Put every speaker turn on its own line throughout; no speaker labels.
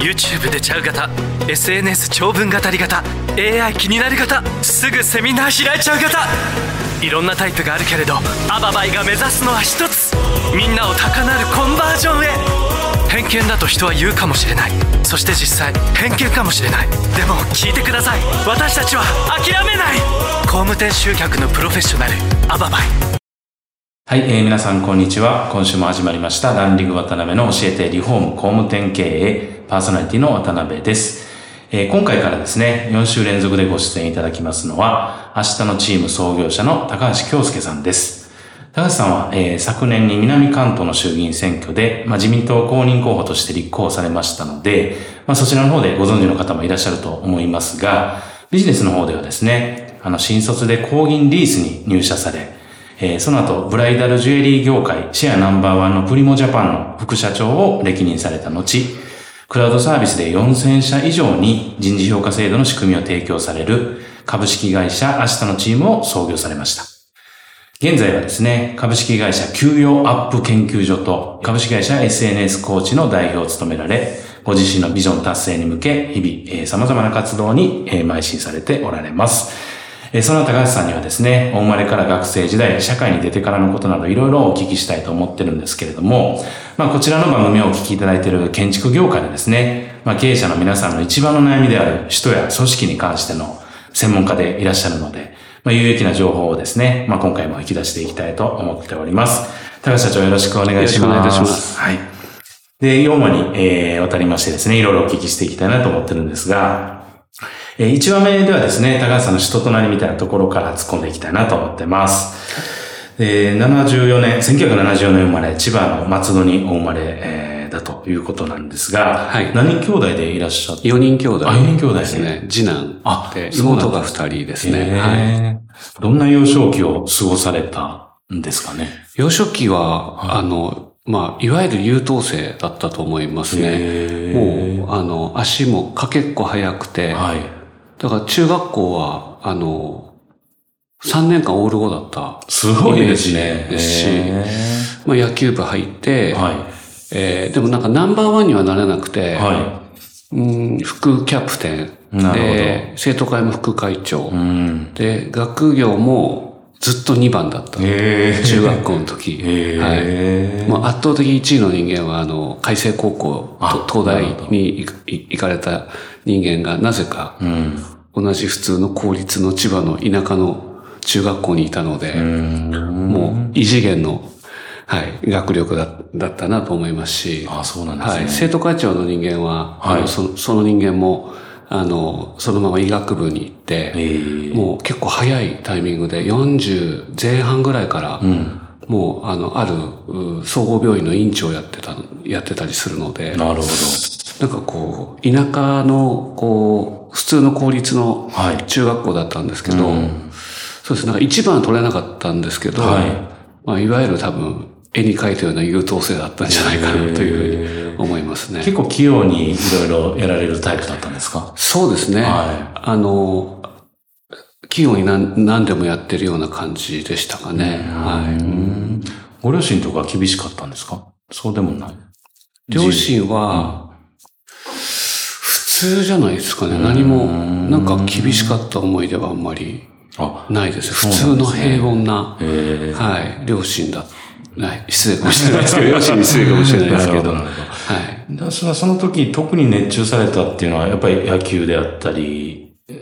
YouTube でちゃう型 SNS 長文語り型 AI 気になる型すぐセミナー開いちゃう型。いろんなタイプがあるけれどアババイが目指すのは一つ。みんなを高鳴るコンバージョンへ。偏見だと人は言うかもしれない。そして実際偏見かもしれない。でも聞いてください。私たちは諦めない。工務店集客のプロフェッショナルアババイ。
はい、えー、皆さんこんにちは。今週も始まりました、ランリング渡辺の教えてリフォーム工務店経営。パーソナリティの渡辺です。えー今回からですね、4週連続でご出演いただきますのは、明日のチーム創業者の高橋京介さんです。高橋さんは、えー昨年に南関東の衆議院選挙で、まあ、自民党公認候補として立候補されましたので、まあ、そちらの方でご存知の方もいらっしゃると思いますが、ビジネスの方ではですね、あの、新卒で公銀リースに入社され、えーその後、ブライダルジュエリー業界シェアナンバーワンのプリモジャパンの副社長を歴任された後、クラウドサービスで4000社以上に人事評価制度の仕組みを提供される株式会社明日のチームを創業されました。現在はですね、株式会社給与アップ研究所と株式会社 SNS コーチの代表を務められ、ご自身のビジョン達成に向け、日々、えー様々な活動に、えー邁進されておられます。えーその高橋さんにはですね、お生まれから学生時代、社会に出てからのことなどいろいろお聞きしたいと思ってるんですけれども、まあこちらの番組をお聞きいただいている建築業界でですね、まあ経営者の皆さんの一番の悩みである人や組織に関しての専門家でいらっしゃるので、まあ有益な情報をですね、まあ今回も引き出していきたいと思っております。高橋社長よろしくお願いします。
よろしくお願いいたします
はい。で、4話に、えー、渡りましてですね、いろいろお聞きしていきたいなと思ってるんですが、えー、1話目ではですね、高橋さんの人となりみたいなところから突っ込んでいきたいなと思ってます。で、74年、1974年生まれ、千葉の松戸にお生まれ、えーだということなんですが、
はい
何兄弟でいらっしゃって
？4人兄弟
あ四人兄弟
ですね。次男
あ
妹が2人ですね。
えー
はい。
どんな幼少期を過ごされたんですかね？
幼少期は、
はい
あの、まあ、いわゆる優等生だったと思いますね。もう、あの、足もかけっこ速くて、
はい。
だから中学校は、あの、3年間オール5だった。
すごいですね。
ですし
へ
まあ、野球部入って、
ーはい。
えーでもなんかナンバーワンにはなれなくて、
は
うん副キャプテン
なる
で、生徒会も副会長、
い。うん。
で、学業もずっと2番だった。
へー
中学校の時。
へ
はい。
ー
もう圧倒的1位の人間は、あの、海星高校、
あ
と東大に行く行かれた人間が、なぜか、
うん。
同じ普通の公立の千葉の田舎の中学校にいたので、もう異次元の、はい、学力だだったなと思いますし、
あ、そうなんですね。
はい、生徒会長の人間は、あ
はい
のそのその人間も、あの、そのまま医学部に行って、
えー
もう結構早いタイミングで40前半ぐらいから、
うん。
もう、あの、ある、う総合病院の院長をやってた、やってたりするので、
なるほ
なんかこう、田舎の、こう、普通の公立の
はい
中学校だったんですけど、
うん
そうですね、なんか一番は取れなかったんですけど、
はい
まあ、いわゆる多分、絵に描いたような優等生だったんじゃないかなというふうに思います
ど。
ね。
結構器用にいろいろやられるタイプだったんですか？
そうですね。
は
あの、器用に何何でもやってるような感じでしたかね。はい。
い。ご両親とか厳しかったんですか？そうでもない。
両親は、普通じゃないですかね。何も、なんか厳しかった思い出はあんまり
あ、
ないです。普通の平凡な、
ええ
はい、両親だ。ない、失礼かもしれないですけど、両親に失礼かもしれないですけど。はい。
だそのその時特に熱中されたっていうのはやっぱり野球であったり、え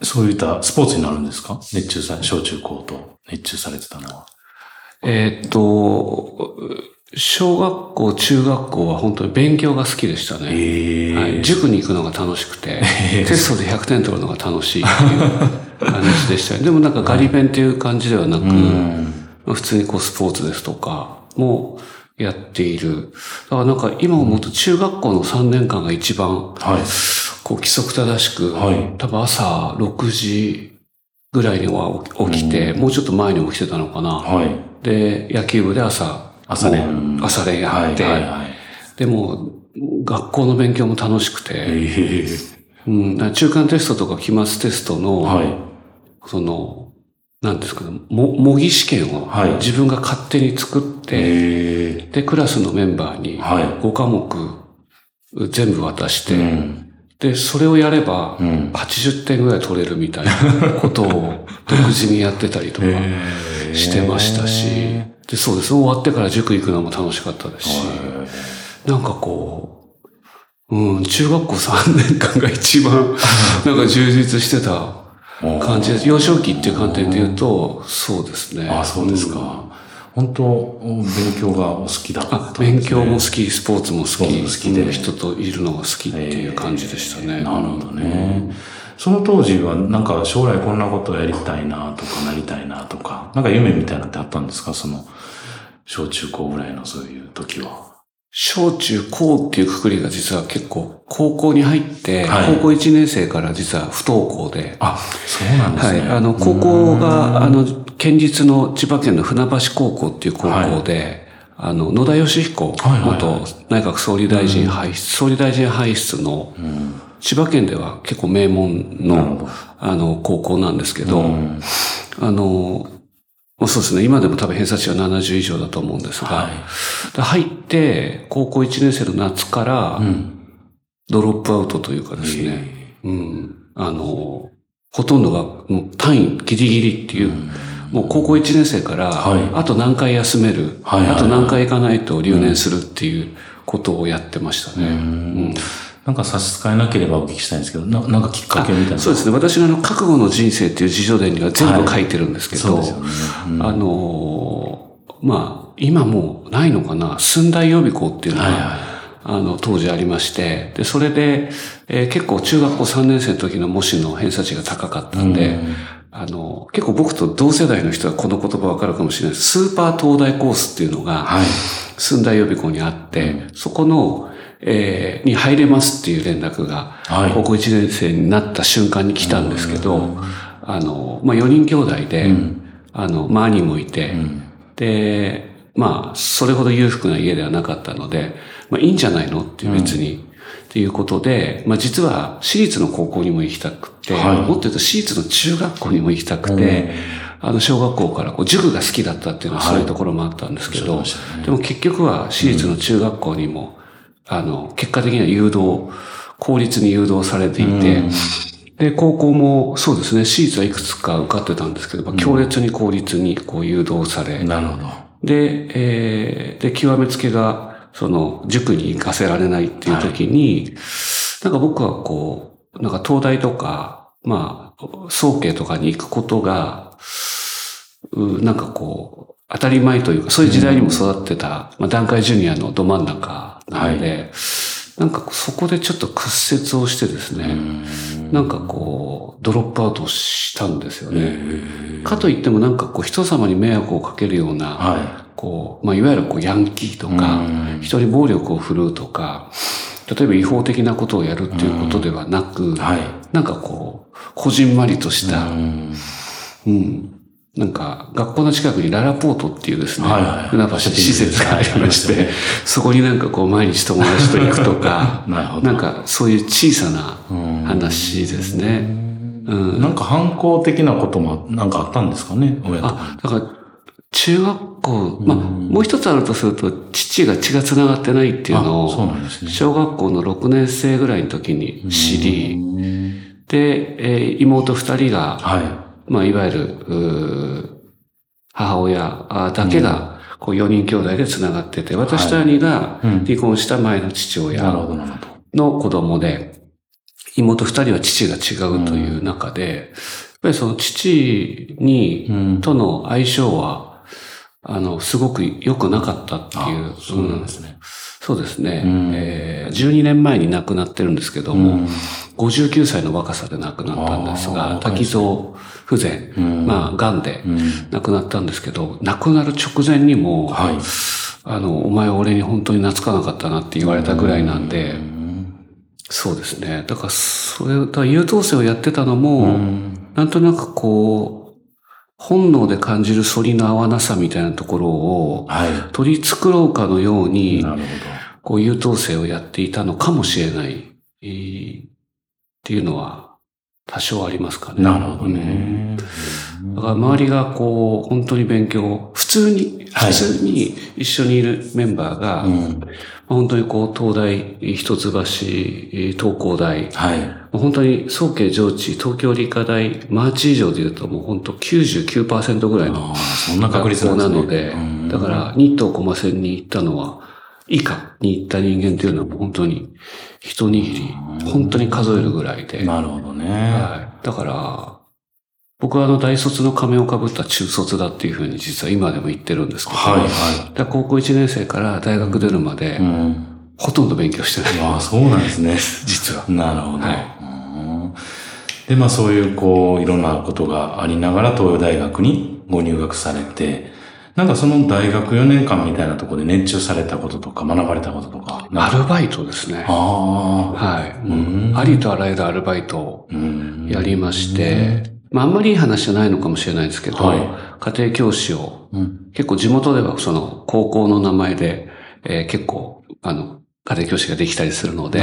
ーそういったスポーツになるんですか？熱中さ、小中高と熱中されてたのは。
えーっと、小学校、中学校は本当に勉強が好きでしたね。
ええ
はい、塾に行くのが楽しくて、テストで100点取るのが楽しいっていう 感じでしたね。でもなんかガリ勉っていう感じではなく、
うん。
まあ普通にこうスポーツですとかもやっている。だからなんか今思うと中学校の3年間が一番
はい。
こう規則正しく、
はい
多分朝6時ぐらいには起きて、もうちょっと前に起きてたのかな。
はい。
で、野球部で朝、
朝練
朝練やって、
はいはいはい。
でも学校の勉強も楽しくて、
え。
うん、中間テストとか期末テストの、
えはい。
その、なんですかね、も模擬試験を
はい。
自分が勝手に作って、
え。
で、クラスのメンバーに
はい。
5科目全部渡して、
えうん。
で、それをやれば
うん。
80点ぐらい取れるみたいなことを独自にやってたりとか。
ええ
してましたし、で、そうです。終わってから塾行くのも楽しかったですし、なんかこう、うん、中学校3年間が一番 なんか充実してた感じです。幼少期っていう観点で言うと、そうですね。
あ、そうですか。本当、勉強がお好きだったね
勉強も好き、スポーツも好き、
ツ好きで
うん人といるのが好きっていう感じでしたね。
なるほどね。その当時はなんか将来こんなことをやりたいなとかなりたいなとか、なんか夢みたいなのってあったんですか？その、小中高ぐらいのそういう時は。
小中高っていうくくりが実は結構、高校に入って、
はい。
高校1年生から実は不登校で、
あ、そうなんですね。
はい。あの、高校が、あの、県立の千葉県の船橋高校っていう高校で、あの、野田義彦、
はいはいはい。
元内閣総理大臣輩出、総理大臣輩出の、千葉県では結構名門のあの、高校なんですけど、
うん。
あの、まあそうですね。今でも多分偏差値は70以上だと思うんですが、
はい。
で入って、高校1年生の夏から、ドロップアウトというかですね、うん、あの、ほとんどがもう単位ギリギリっていう、もう高校1年生から、
はい。
あと何回休める、
はい
あと何回行かないと留年するっていうことをやってましたね。うん
なんか差し支えなければお聞きしたいんですけど、ななんかきっかけみたいな。
そうですね。私のあの、覚悟の人生っていう自叙伝には全部書いてるんですけど、あのーまあ、今もうないのかな、寸大予備校っていうのが、
はいはい
あの、当時ありまして、で、それで、えー結構中学校3年生の時の模試の偏差値が高かったんで、あの、結構僕と同世代の人はこの言葉わかるかもしれないです。スーパー東大コースっていうのが、
はい。
寸大予備校にあって、そこの、えーに入れますっていう連絡が、
はい。
高校1年生になった瞬間に来たんですけど、あの、まあ、4人兄弟で、あの、まあ、兄もいて、で、まあ、それほど裕福な家ではなかったので、まあ、いいんじゃないのっていう別に、っていうことで、まあ、実は私立の高校にも行きたくて、
はい。
もっと言うと私立の中学校にも行きたくて、あの、小学校からこう塾が好きだったっていうのはそういうところもあったんですけど、
はいおっしゃってましたね。
でも結局は私立の中学校にも、あの、結果的には誘導、公立に誘導されていて、で、高校もそうですね、私立はいくつか受かってたんですけど、まあ強烈に公立にこう誘導され、
なるほど。
で、えーで、極めつけが、その、塾に行かせられないっていう時に、なんか僕はこう、なんか東大とか、まあ、総計とかに行くことが、うなんかこう、当たり前というか、そういう時代にも育ってた、まあ、段階ジュニアのど真ん中なので、なんかそこでちょっと屈折をしてですね、なんかこう、ドロップアウトしたんですよね。かといってもなんかこう人様に迷惑をかけるような、
は
こう、まあ、いわゆるこうヤンキーとか
うん、
人に暴力を振るうとか、例えば違法的なことをやるっていうことではなく、
はい。
なんかこう、こじんまりとした、
うん。
うん。なんか、学校の近くにララポートっていうですね、
はいはい
船橋に施設がありまして、そこになんかこう毎日友達と行くとか、
な
なんかそういう小さな話ですね。うん。
なんか反抗的なこともなんかあったんですかね親
あ、だから、中学校、まあ、もう一つあるとすると、父が血が繋がってないっていうのを
ね、
小学校の6年生ぐらいの時に知り、で、えー妹二人が、
はい。
まあ、いわゆる、母親あだけが、こう4人兄弟で繋がってて、私と兄が
うん
離婚した前の父親。の子供で、妹二人は父が違うという中で、やっぱりその父に、
うん
との相性は、あの、すごく良くなかったっていう。
あそうなんですね。
そうですね。
うん
えー12年前に亡くなってるんですけども、
うん
59歳の若さで亡くなったんですが、滝蔵不全、
うん
まあ、癌で
うん
亡くなったんですけど、亡くなる直前にも、
はい。
あの、お前俺に本当に懐かなかったなって言われたぐらいなんで、
うん
そうですね。だから、それ、だ優等生をやってたのも、
うん
なんとなくこう、本能で感じる反りの合わなさみたいなところを
はい。
取り繕うかのように
な、る
こう優等生をやっていたのかもしれない、えーっていうのは多少ありますか。ね。
なるほどね。
うん。だから周りがこう、本当に勉強、普通に、
はい
普通に一緒にいるメンバーが、
うん。
本当にこう、東大、一橋、えー東工大、
はい。
本当に早慶上智、東京理科大、マーチ以上で言うともう本当99%ぐらいの
ああ、そんな確率
学校
な
ので、
うん
だから、日東駒線に行ったのは、以下に行った人間っていうのはもう本当に一握り、本当に数えるぐらいで、
なるほどね。
はい。だから、僕はあの大卒の仮面をかぶった中卒だっていうふうに実は今でも言ってるんですけど、
はい、は
だから高校1年生から大学出るまで
い。う、ん。
ほとんど勉強してない。
ああ、そうなんですね。
実は。
なるほど。
はい
うんで、まあそういう、こう、いろんなことがありながら東洋大学にご入学されて、なんかその大学4年間みたいなところで熱中されたこととか学ばれたこととか。
アルバイトですね。
ああ。
はい。
うん
ありとあらゆるアルバイトを
うん
やりまして、まああんまりいい話じゃないのかもしれないですけど、
はい
家庭教師を、
うん。
結構地元ではその高校の名前で、えー結構、あの、家庭教師ができたりするので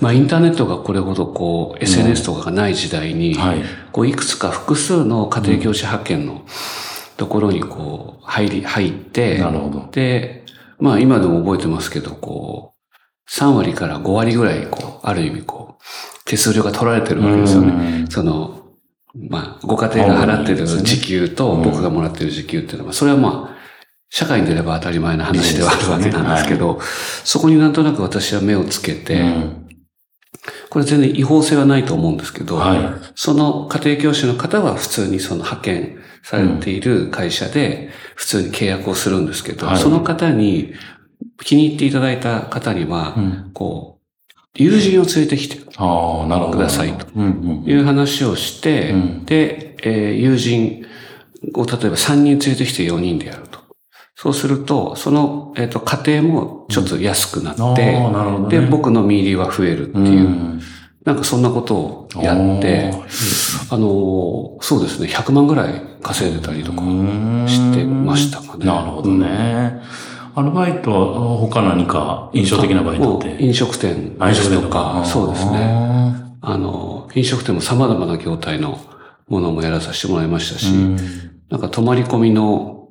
まあインターネットがこれほどこう SNS とかがない時代に、
はい。
こういくつか複数の家庭教師派遣のところにこう入り、入って、
なるほど。
で、まあ今でも覚えてますけど、こう、3割から5割ぐらい、こう、ある意味こう、手数料が取られてるわけですよね。
ね。
その、まあ、ご家庭が払ってる時給と
うん
僕がもらってる時給っていうのは、それはまあ、社会に出れば当たり前な話ではあるわけなんですけど、そこになんとなく私は目をつけて、
うん
これ全然違法性はないと思うんですけど、
はい。
その家庭教師の方は普通にその派遣されている会社で普通に契約をするんですけど、
はい。
その方に、気に入っていただいた方には、
うん。
こう、友人を連れてきて。くださいと
うんうん
いう話をして、
うん。
で、えー友人を例えば3人連れてきて4人でやると。そうすると、その、えっ、と、家庭もちょっと安くなって、
なるほどね。
で、僕の見入りは増えるって
う
いう、
ん。
なんかそんなことをやって、あのーそうですね、100万ぐらい稼いでたりとかしてましたかね。
なるほどね。アルバイトは他何か印象的なバイトって？
飲食店
あ飲食店
とか、そうですね。
ね。
あの、飲食店も様々な業態のものもやらさせてもらいましたし、
うん
なんか泊まり込みの、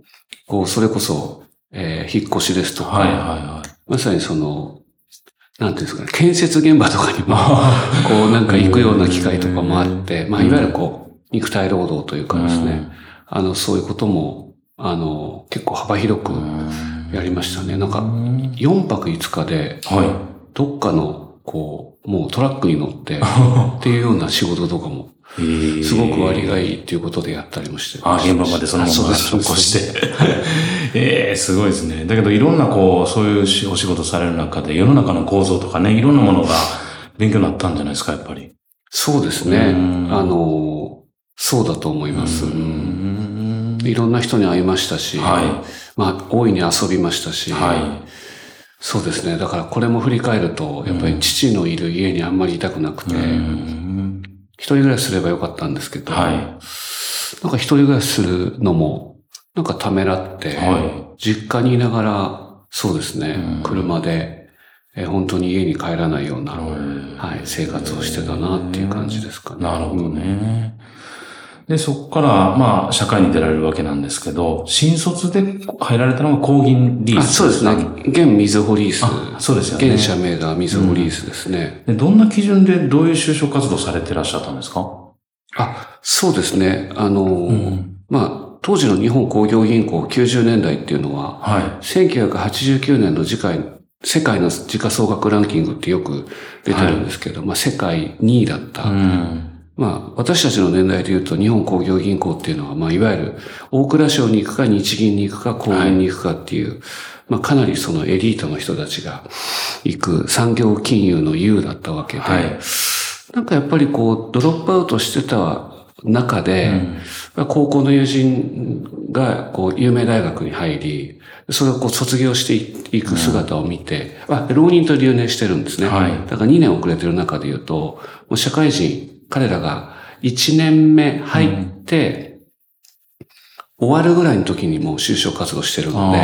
こう、それこそ、えー引っ越しですとか、
はいはいはい。
まさにその、なんていうんですかね、建設現場とかにも、こうなんか行くような機会とかもあって、まあいわゆるこう、肉体労働というかですね、あの、そういうことも、あの、結構幅広くやりましたね。なんか、4泊5日で、
は
どっかの、こう、もうトラックに乗って、っていうような仕事とかも、
い。
すごく割が
い。
いいっていうことでやったりもして
あ、現場までそのまま起こして。ええすごいですね。だけどいろんなこう、そういうしお仕事される中で世の中の構造とかね、いろんなものが勉強になったんじゃないですか、やっぱり。
そうですね。
うん
あの、そうだと思います。うんいろんな人に会いましたし、
は
まあ、大いに遊びましたし、
は
そうですね。だからこれも振り返ると、やっぱり父のいる家にあんまりいたくなくて、
うん
一人暮らしすればよかったんですけど、
はい。
なんか一人暮らしするのも、なんかためらって、
は
実家にいながら、そうですね、
うん
車で、えー本当に家に帰らないような、
い。
はい、生活をしてたなっていう感じですかね。
なるほどね。で、そこから、まあ、社会に出られるわけなんですけど、新卒で入られたのが工銀リー
あ
ス。
そうですね。現みずほリース。
あそうですよね
現社名がみずほリースですね。
でどんな基準でどういう就職活動されてらっしゃったんですか？
あ、そうですね。あの、うん、まあ、当時の日本工業銀行90年代っていうのは、はい、1989年の次回、世界の時価総額ランキングってよく出てるんですけど、はい、まあ世界2位だった。うんまあ、私たちの年代で言うと日本工業銀行っていうのは、まあ、いわゆる大蔵省に行くか日銀に行くか公銀に行くかっていう、はい、まあ、かなりそのエリートの人たちが行く産業金融の U だったわけで、はい、なんかやっぱりこう、ドロップアウトしてた中で、うん、高校の友人がこう有名大学に入り、それをこう卒業していく姿を見て、うん、あ浪人と留年してるんですね。はい、だから2年遅れてる中で言うと、もう社会人、彼らが1年目入って、終わるぐらいの時にもう就職活動してるので、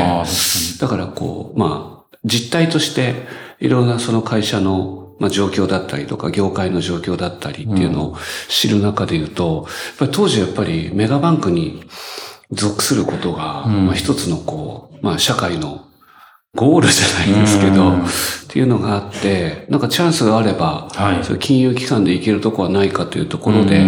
だからこう、まあ、実態として、いろんなその会社のまあ、状況だったりとか、業界の状況だったりっていうのを知る中で言うと、やっぱり当時やっぱりメガバンクに属することが、まあ一つのこう、まあ社会のゴールじゃないんですけど、っていうのがあって、なんかチャンスがあれば、はい、金融機関で行けるとこはないかというところで、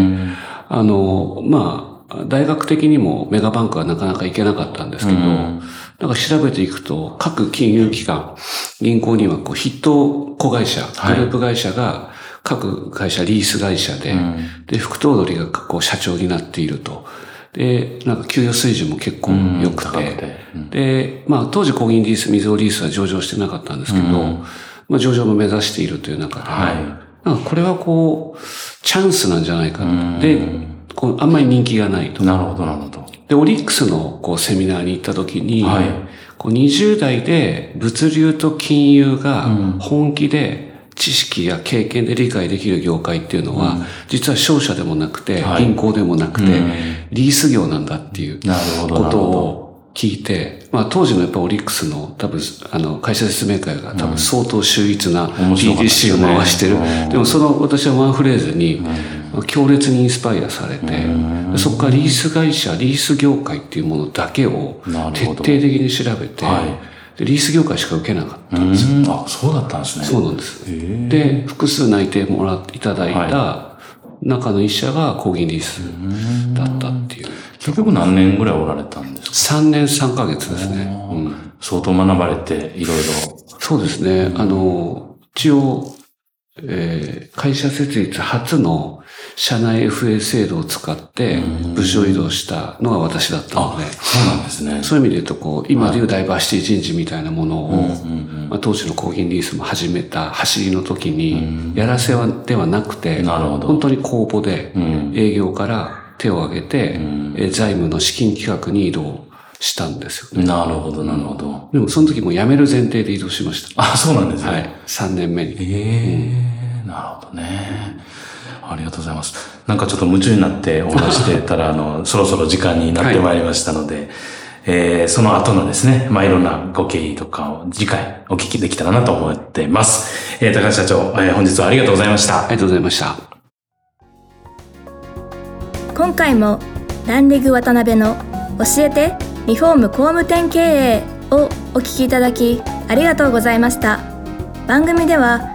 あの、まあ、大学的にもメガバンクはなかなか行けなかったんですけど、なんか調べていくと、各金融機関、銀行にはこう筆頭子会社、グループ会社が、各会社リース会社で、で、副頭取がこう社長になっていると。で、なんか給与水準も結構良くて、うん、で、まあ当時コ銀リース、水尾リースは上場してなかったんですけど、うん、まあ上場も目指しているという中で、はい、なんかこれはこう、チャンスなんじゃないかな。と。で、こうあんまり人気がないと。
なるほど、なるほど。
で、オリックスのこうセミナーに行った時に、はい、こう20代で物流と金融が本気で知識や経験で理解できる業界っていうのは、うん、実は商社でもなくて、はい、銀行でもなくて、うん、リース業なんだっていうことを聞いて、まあ当時のやっぱオリックスの多分、あの、会社説明会が多分相当秀逸な PDC を回してる。ね、でもその私はワンフレーズに、強烈にインスパイアされて、そこからリース会社、リース業界っていうものだけを徹底的に調べて、はいで、リース業界しか受けなかったんです
よ。あ、そうだったんですね。
そうなんです。で、複数内定もらっていただいた中の一社が高銀リースだったっていう。
結局何年ぐらいおられたんです
か ?3 年3ヶ月ですね。
うん、相当学ばれて、いろいろ。
そうですね。あの、一応、えー、会社設立初の社内 FA 制度を使って部署移動したのが私だったので、
そうなんですね。
そういう意味で言うと、こう、今でいうダイバーシティ人事みたいなものを、まあ、当時の公銀リースも始めた走りの時に、やらせはではなくて、なるほど本当に公募で営業から手を挙げて、え財務の資金企画に移動したんですよ、
ね。なるほど、なるほど。
でもその時も辞める前提で移動しました。
あ、そうなんですね。
はい。3年目に。え
えーうん、なるほどね。ありがとうございます。なんかちょっと夢中になってお話してたら、あの、そろそろ時間になってまいりましたので、はい、えー、その後のですね、まあ、いろんなご経緯とかを次回お聞きできたらなと思ってます。えー、高橋社長、えー、本日はありがとうございました。
ありがとうございました。
今回も、ランディグ渡辺の教えてリフォーム工務店経営をお聞きいただきありがとうございました番組では